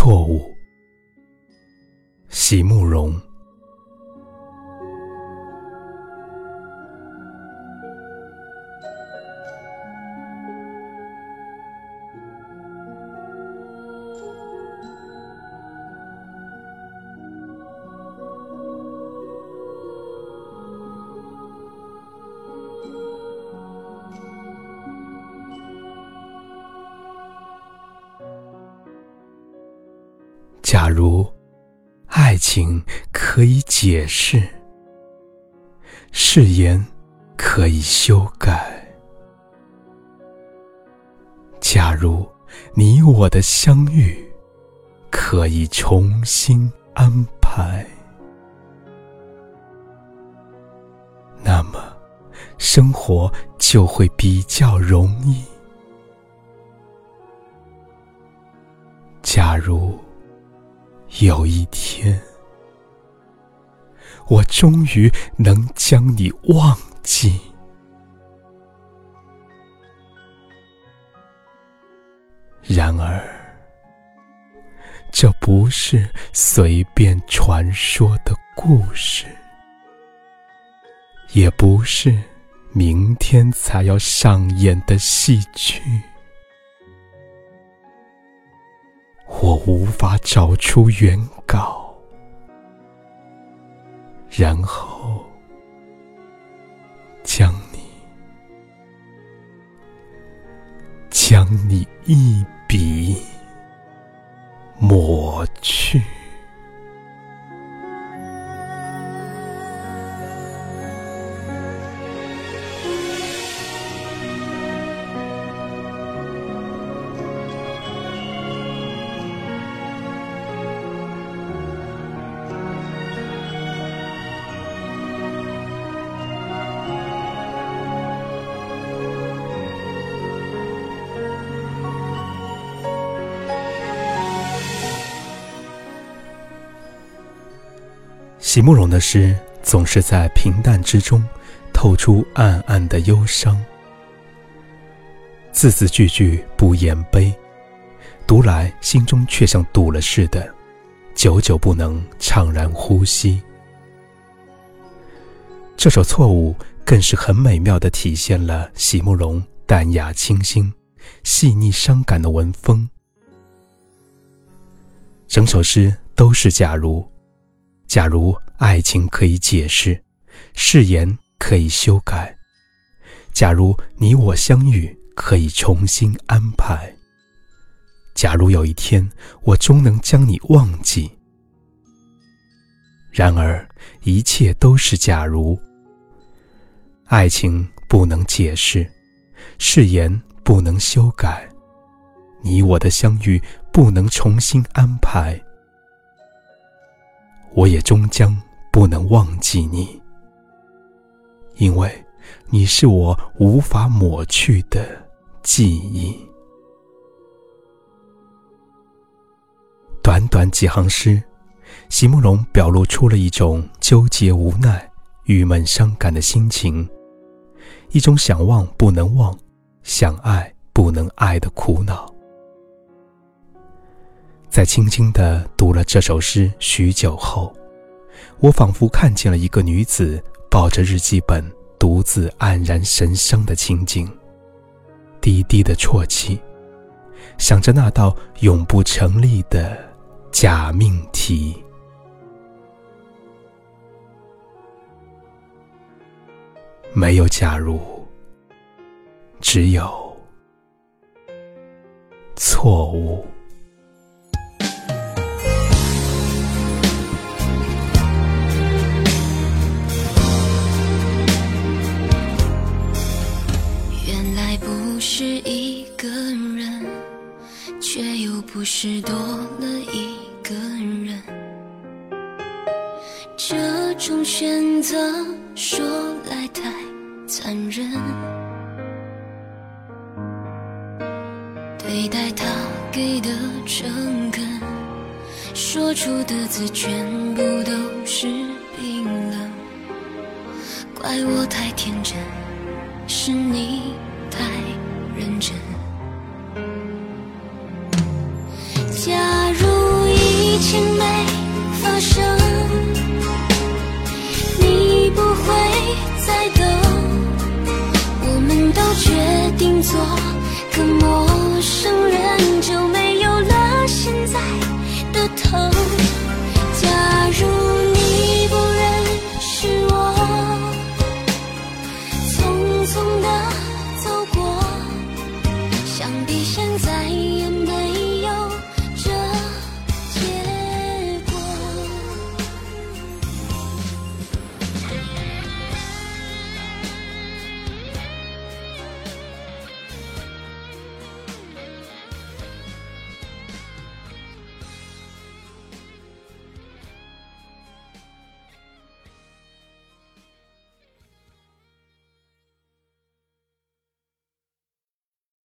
错误，席慕容。假如爱情可以解释，誓言可以修改；假如你我的相遇可以重新安排，那么生活就会比较容易。假如。有一天，我终于能将你忘记。然而，这不是随便传说的故事，也不是明天才要上演的戏剧。无法找出原稿，然后将你将你一笔抹去。席慕容的诗总是在平淡之中透出暗暗的忧伤，字字句句不言悲，读来心中却像堵了似的，久久不能怅然呼吸。这首《错误》更是很美妙的体现了席慕容淡雅清新、细腻伤感的文风。整首诗都是假如。假如爱情可以解释，誓言可以修改；假如你我相遇可以重新安排；假如有一天我终能将你忘记。然而，一切都是假如。爱情不能解释，誓言不能修改，你我的相遇不能重新安排。我也终将不能忘记你，因为你是我无法抹去的记忆。短短几行诗，席慕容表露出了一种纠结、无奈、郁闷、伤感的心情，一种想忘不能忘、想爱不能爱的苦恼。在轻轻的读了这首诗许久后，我仿佛看见了一个女子抱着日记本，独自黯然神伤的情景，低低的啜泣，想着那道永不成立的假命题。没有假如，只有错误。不是多了一个人，这种选择说来太残忍。对待他给的诚恳，说出的字全部都是冰冷。怪我太天真，是你假如疫情没发生你不会再等我们都决定做个陌生人就没有了现在的疼假如